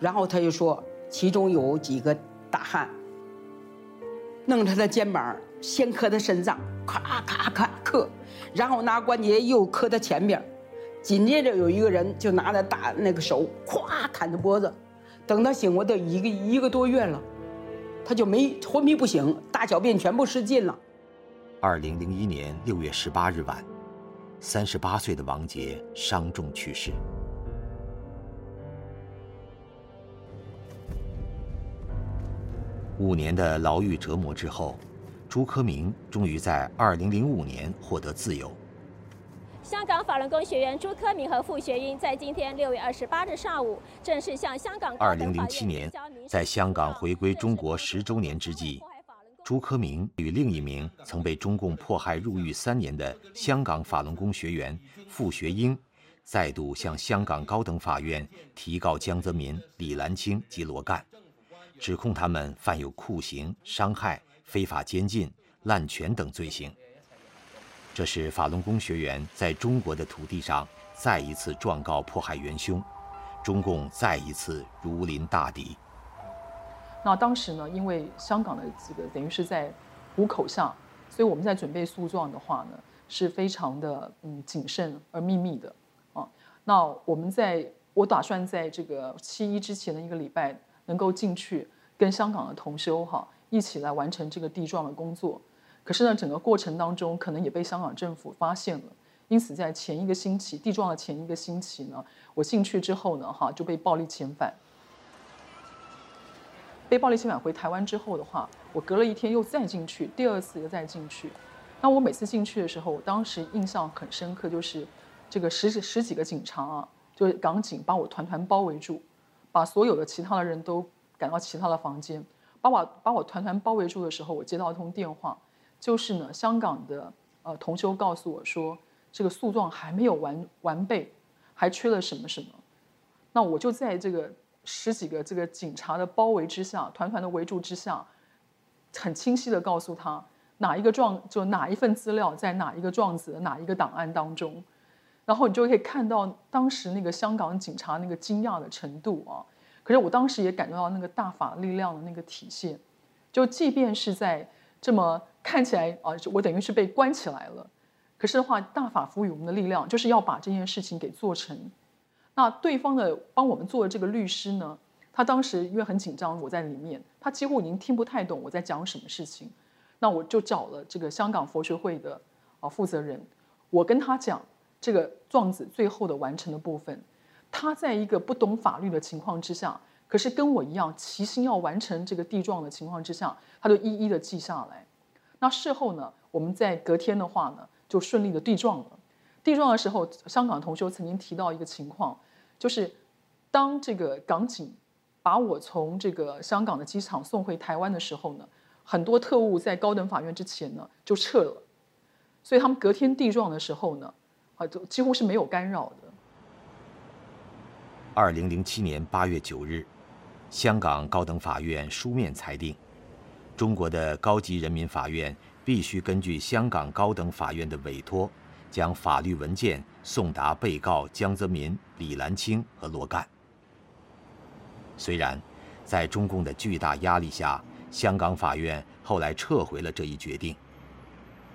然后他就说，其中有几个大汉弄他的肩膀，先磕他身上，咔咔咔磕，然后拿关节又磕他前边，紧接着有一个人就拿着大那个手，咵砍他脖子。等他醒过，都一个一个多月了。他就没昏迷不醒，大小便全部失禁了。二零零一年六月十八日晚，三十八岁的王杰伤重去世。五年的牢狱折磨之后，朱科明终于在二零零五年获得自由。香港法轮功学员朱科明和傅学英在今天六月二十八日上午正式向香港二零零七年，在香港回归中国十周年之际，朱科明与另一名曾被中共迫害入狱三年的香港法轮功学员傅学英，再度向香港高等法院提告江泽民、李兰清及罗干，指控他们犯有酷刑、伤害、非法监禁、滥权等罪行。这是法轮功学员在中国的土地上再一次状告迫害元凶，中共再一次如临大敌。那当时呢，因为香港的这个等于是在虎口上，所以我们在准备诉状的话呢，是非常的嗯谨慎而秘密的啊。那我们在我打算在这个七一之前的一个礼拜能够进去跟香港的同修哈一起来完成这个地状的工作。可是呢，整个过程当中可能也被香港政府发现了，因此在前一个星期地状的前一个星期呢，我进去之后呢，哈就被暴力遣返。被暴力遣返回台湾之后的话，我隔了一天又再进去，第二次又再进去。那我每次进去的时候，我当时印象很深刻，就是这个十十几个警察啊，就是港警把我团团包围住，把所有的其他的人都赶到其他的房间，把我把我团团包围住的时候，我接到一通电话。就是呢，香港的呃同修告诉我说，这个诉状还没有完完备，还缺了什么什么。那我就在这个十几个这个警察的包围之下，团团的围住之下，很清晰的告诉他哪一个状就哪一份资料在哪一个状子哪一个档案当中，然后你就可以看到当时那个香港警察那个惊讶的程度啊。可是我当时也感觉到那个大法力量的那个体现，就即便是在这么。看起来啊，我等于是被关起来了。可是的话，大法赋予我们的力量，就是要把这件事情给做成。那对方的帮我们做的这个律师呢，他当时因为很紧张，我在里面，他几乎已经听不太懂我在讲什么事情。那我就找了这个香港佛学会的啊负责人，我跟他讲这个状子最后的完成的部分，他在一个不懂法律的情况之下，可是跟我一样齐心要完成这个地状的情况之下，他就一一的记下来。那事后呢，我们在隔天的话呢，就顺利的地状了。地状的时候，香港同学曾经提到一个情况，就是当这个港警把我从这个香港的机场送回台湾的时候呢。很多特务在高等法院之前呢就撤了，所以他们隔天地状的时候呢，啊，就几乎是没有干扰的。二零零七年八月九日，香港高等法院书面裁定，中国的高级人民法院必须根据香港高等法院的委托，将法律文件送达被告江泽民、李兰清和罗干。虽然，在中共的巨大压力下。香港法院后来撤回了这一决定，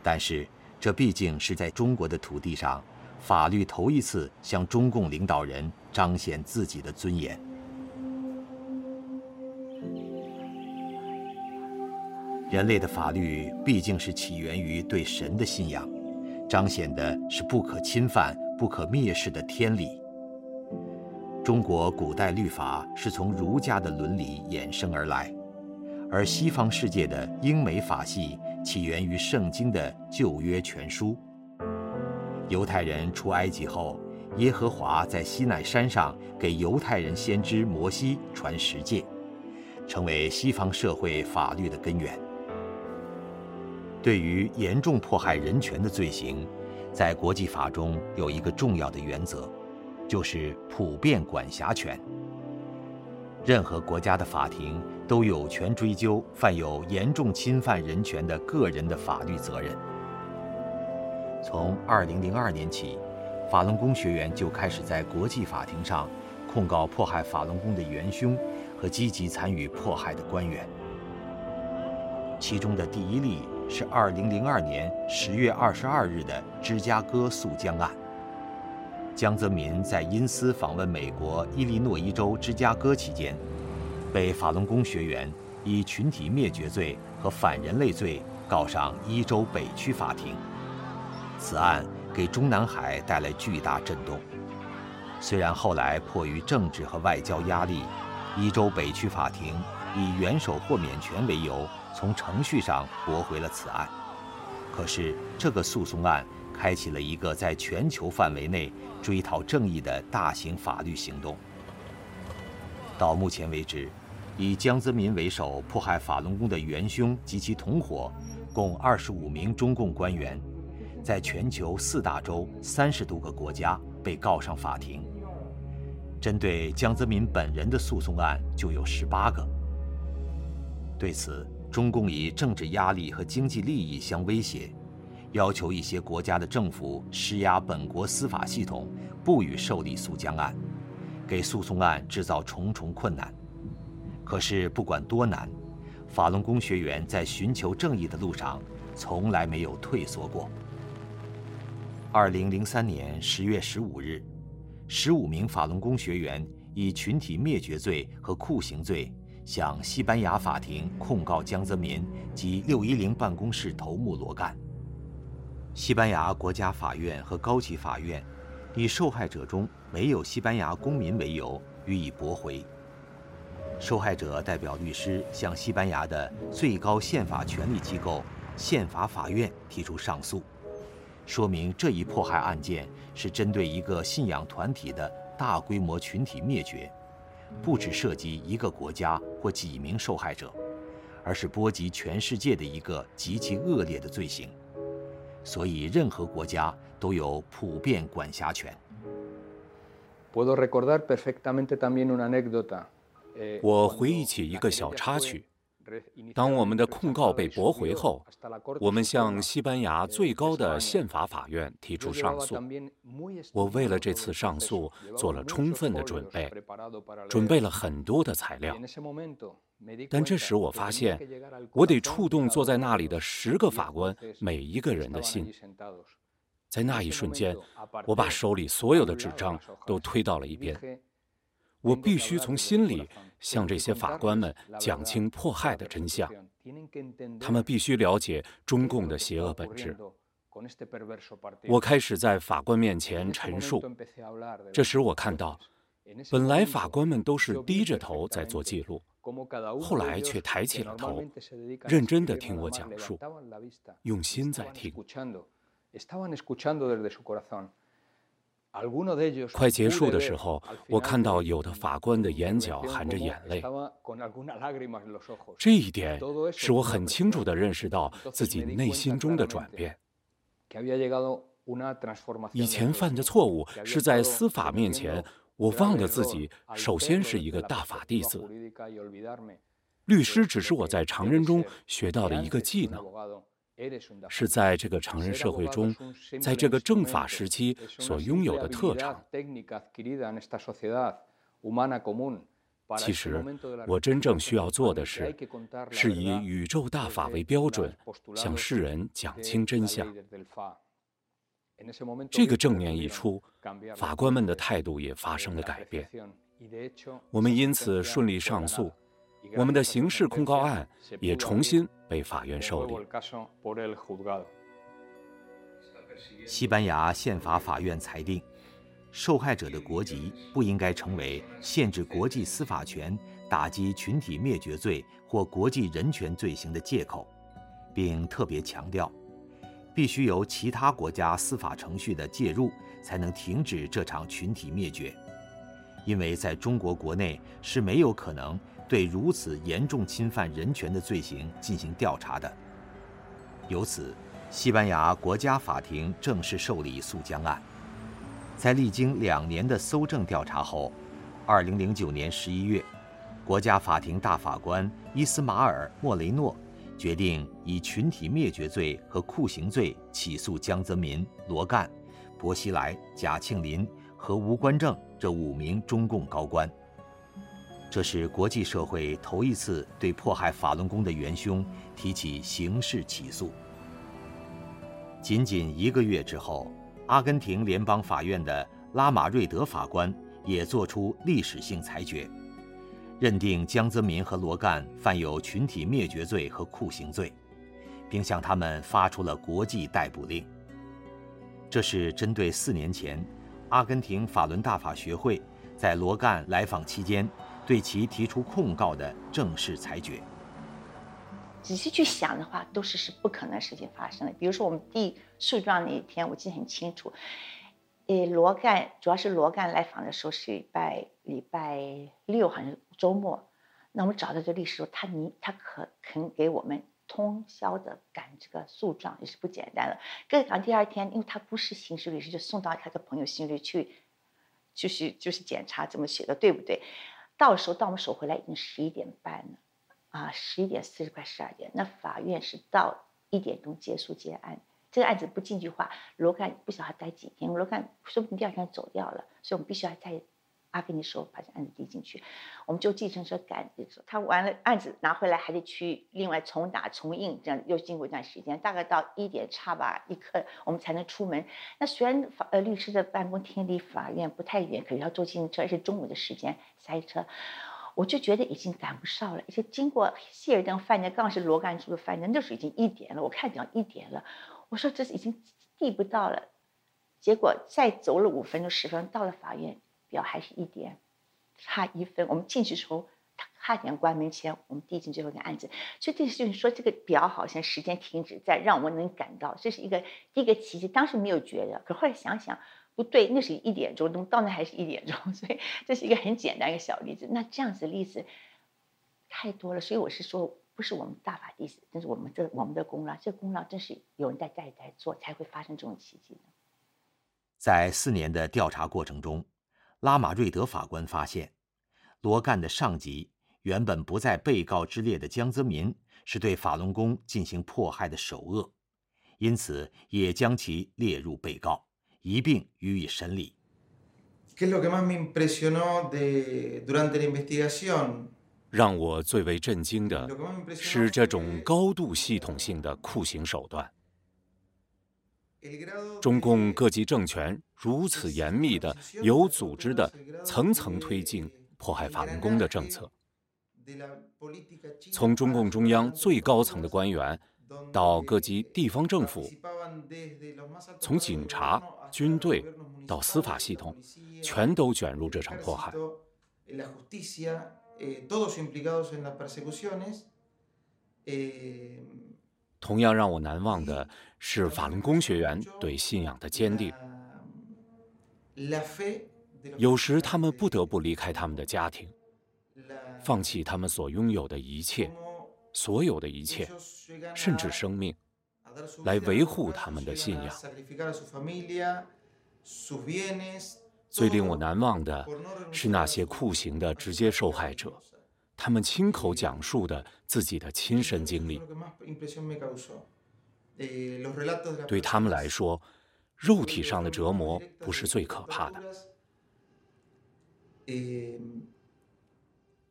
但是这毕竟是在中国的土地上，法律头一次向中共领导人彰显自己的尊严。人类的法律毕竟是起源于对神的信仰，彰显的是不可侵犯、不可蔑视的天理。中国古代律法是从儒家的伦理衍生而来。而西方世界的英美法系起源于圣经的旧约全书。犹太人出埃及后，耶和华在西奈山上给犹太人先知摩西传十诫，成为西方社会法律的根源。对于严重迫害人权的罪行，在国际法中有一个重要的原则，就是普遍管辖权。任何国家的法庭都有权追究犯有严重侵犯人权的个人的法律责任。从2002年起，法轮功学员就开始在国际法庭上控告迫害法轮功的元凶和积极参与迫害的官员。其中的第一例是2002年10月22日的芝加哥诉江案。江泽民在因私访问美国伊利诺伊州芝加哥期间，被法轮功学员以群体灭绝罪和反人类罪告上伊州北区法庭。此案给中南海带来巨大震动。虽然后来迫于政治和外交压力，伊州北区法庭以元首豁免权为由，从程序上驳回了此案。可是这个诉讼案。开启了一个在全球范围内追讨正义的大型法律行动。到目前为止，以江泽民为首迫害法轮功的元凶及其同伙，共二十五名中共官员，在全球四大洲三十多个国家被告上法庭。针对江泽民本人的诉讼案就有十八个。对此，中共以政治压力和经济利益相威胁。要求一些国家的政府施压本国司法系统，不予受理诉江案，给诉讼案制造重重困难。可是不管多难，法轮功学员在寻求正义的路上从来没有退缩过。二零零三年十月十五日，十五名法轮功学员以群体灭绝罪和酷刑罪向西班牙法庭控告江泽民及六一零办公室头目罗干。西班牙国家法院和高级法院以受害者中没有西班牙公民为由予以驳回。受害者代表律师向西班牙的最高宪法权力机构宪法法院提出上诉，说明这一迫害案件是针对一个信仰团体的大规模群体灭绝，不只涉及一个国家或几名受害者，而是波及全世界的一个极其恶劣的罪行。所以，任何国家都有普遍管辖权。我回忆起一个小插曲。当我们的控告被驳回后，我们向西班牙最高的宪法法院提出上诉。我为了这次上诉做了充分的准备，准备了很多的材料。但这时我发现，我得触动坐在那里的十个法官每一个人的心。在那一瞬间，我把手里所有的纸张都推到了一边。我必须从心里向这些法官们讲清迫害的真相。他们必须了解中共的邪恶本质。我开始在法官面前陈述，这时我看到，本来法官们都是低着头在做记录，后来却抬起了头，认真地听我讲述，用心在听。快结束的时候，我看到有的法官的眼角含着眼泪。这一点使我很清楚地认识到自己内心中的转变。以前犯的错误是在司法面前，我忘了自己首先是一个大法弟子。律师只是我在常人中学到的一个技能。是在这个成人社会中，在这个政法时期所拥有的特长。其实，我真正需要做的是，是以宇宙大法为标准，向世人讲清真相。这个正面一出，法官们的态度也发生了改变。我们因此顺利上诉。我们的刑事控告案也重新被法院受理。西班牙宪法法院裁定，受害者的国籍不应该成为限制国际司法权、打击群体灭绝罪或国际人权罪行的借口，并特别强调，必须由其他国家司法程序的介入才能停止这场群体灭绝，因为在中国国内是没有可能。对如此严重侵犯人权的罪行进行调查的，由此，西班牙国家法庭正式受理诉江案。在历经两年的搜证调查后，2009年11月，国家法庭大法官伊斯马尔·莫雷诺决定以群体灭绝罪和酷刑罪起诉江泽民、罗干、薄熙来、贾庆林和吴官正这五名中共高官。这是国际社会头一次对迫害法轮功的元凶提起刑事起诉。仅仅一个月之后，阿根廷联邦法院的拉马瑞德法官也作出历史性裁决，认定江泽民和罗干犯有群体灭绝罪和酷刑罪，并向他们发出了国际逮捕令。这是针对四年前，阿根廷法轮大法学会在罗干来访期间。对其提出控告的正式裁决。仔细去想的话，都是是不可能事情发生的。比如说，我们递诉状那一天，我记得很清楚。呃，罗干主要是罗干来访的时候是礼拜礼拜六，好像周末。那我们找到这律师，他你他可肯给我们通宵的赶这个诉状，也是不简单的。更何况第二天，因为他不是刑事律师，就送到他的朋友心里去，就是就是检查怎么写的对不对。到时候到我们手回来已经十一点半了，啊，十一点四十快十二点。那法院是到一点钟结束结案。这个案子不进去的话，罗干不晓得还待几天，罗干说不定第二天走掉了。所以我们必须要在阿根廷时候把这案子递进去。我们就计程车赶，他完了案子拿回来还得去另外重打重印，这样又经过一段时间，大概到一点差吧一刻我们才能出门。那虽然法呃律师的办公厅离法院不太远，可是要坐计程车，而且中午的时间。塞车，我就觉得已经赶不上了。而且经过希尔登饭店，刚好是罗干住的饭店，那时候已经一点了。我看讲一点了，我说这是已经递不到了。结果再走了五分钟、十分钟，到了法院，表还是一点，差一分。我们进去时候，他差点关门前，我们递进最后一个案子。所以这就是说，这个表好像时间停止在，让我们能感到，这是一个第一个奇迹。当时没有觉得，可后来想想。不对，那是一点钟，到那还是一点钟，所以这是一个很简单一个小例子。那这样子例子太多了，所以我是说，不是我们大法弟子，这是我们这我们的功劳。这功劳真是有人在在在做，才会发生这种奇迹的。在四年的调查过程中，拉马瑞德法官发现，罗干的上级原本不在被告之列的江泽民是对法轮功进行迫害的首恶，因此也将其列入被告。一并予以审理。让我最为震惊的是这种高度系统性的酷刑手段。中共各级政权如此严密的、有组织的、层层推进迫害法轮功的政策。从中共中央最高层的官员到各级地方政府，从警察、军队到司法系统，全都卷入这场迫害。同样让我难忘的是法轮功学员对信仰的坚定。有时他们不得不离开他们的家庭，放弃他们所拥有的一切，所有的一切，甚至生命，来维护他们的信仰。最令我难忘的是那些酷刑的直接受害者，他们亲口讲述的自己的亲身经历。对他们来说，肉体上的折磨不是最可怕的，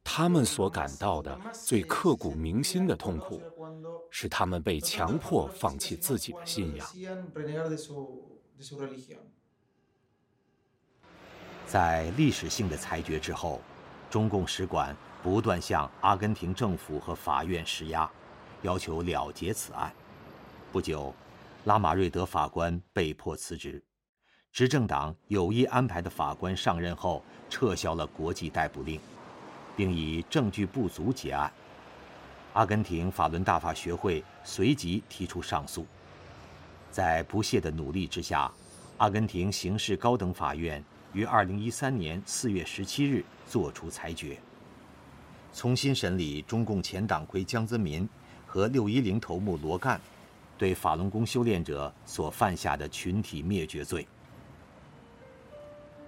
他们所感到的最刻骨铭心的痛苦，是他们被强迫放弃自己的信仰。在历史性的裁决之后，中共使馆不断向阿根廷政府和法院施压，要求了结此案。不久，拉马瑞德法官被迫辞职，执政党有意安排的法官上任后撤销了国际逮捕令，并以证据不足结案。阿根廷法轮大法学会随即提出上诉。在不懈的努力之下，阿根廷刑事高等法院。于二零一三年四月十七日作出裁决，重新审理中共前党魁江泽民和六一零头目罗干对法轮功修炼者所犯下的群体灭绝罪。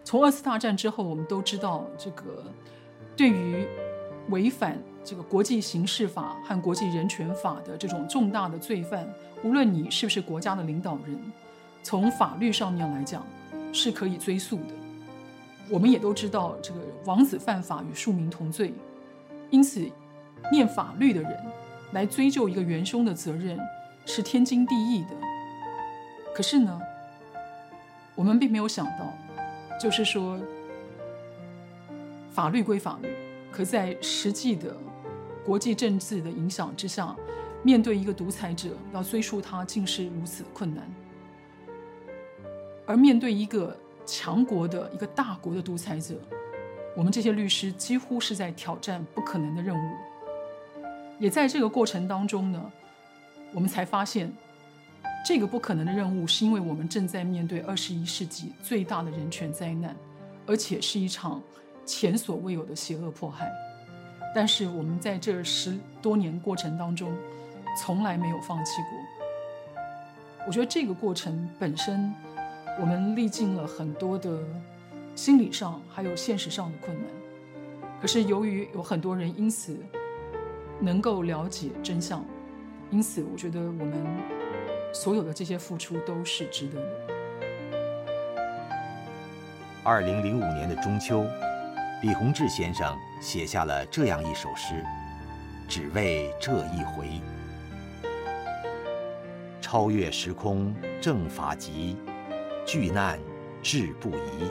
从二次大战之后，我们都知道，这个对于违反这个国际刑事法和国际人权法的这种重大的罪犯，无论你是不是国家的领导人，从法律上面来讲是可以追诉的。我们也都知道，这个王子犯法与庶民同罪，因此，念法律的人来追究一个元凶的责任是天经地义的。可是呢，我们并没有想到，就是说，法律归法律，可在实际的国际政治的影响之下，面对一个独裁者要追溯他，竟是如此困难。而面对一个。强国的一个大国的独裁者，我们这些律师几乎是在挑战不可能的任务。也在这个过程当中呢，我们才发现，这个不可能的任务是因为我们正在面对二十一世纪最大的人权灾难，而且是一场前所未有的邪恶迫害。但是我们在这十多年过程当中，从来没有放弃过。我觉得这个过程本身。我们历尽了很多的心理上还有现实上的困难，可是由于有很多人因此能够了解真相，因此我觉得我们所有的这些付出都是值得的。二零零五年的中秋，李洪志先生写下了这样一首诗：“只为这一回，超越时空正法极。”巨难志不移，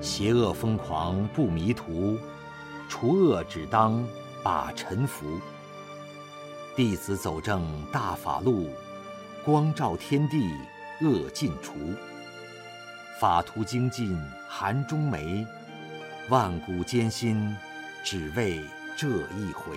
邪恶疯狂不迷途，除恶只当把臣服。弟子走正大法路，光照天地恶尽除。法图精进寒中梅，万古艰辛只为这一回。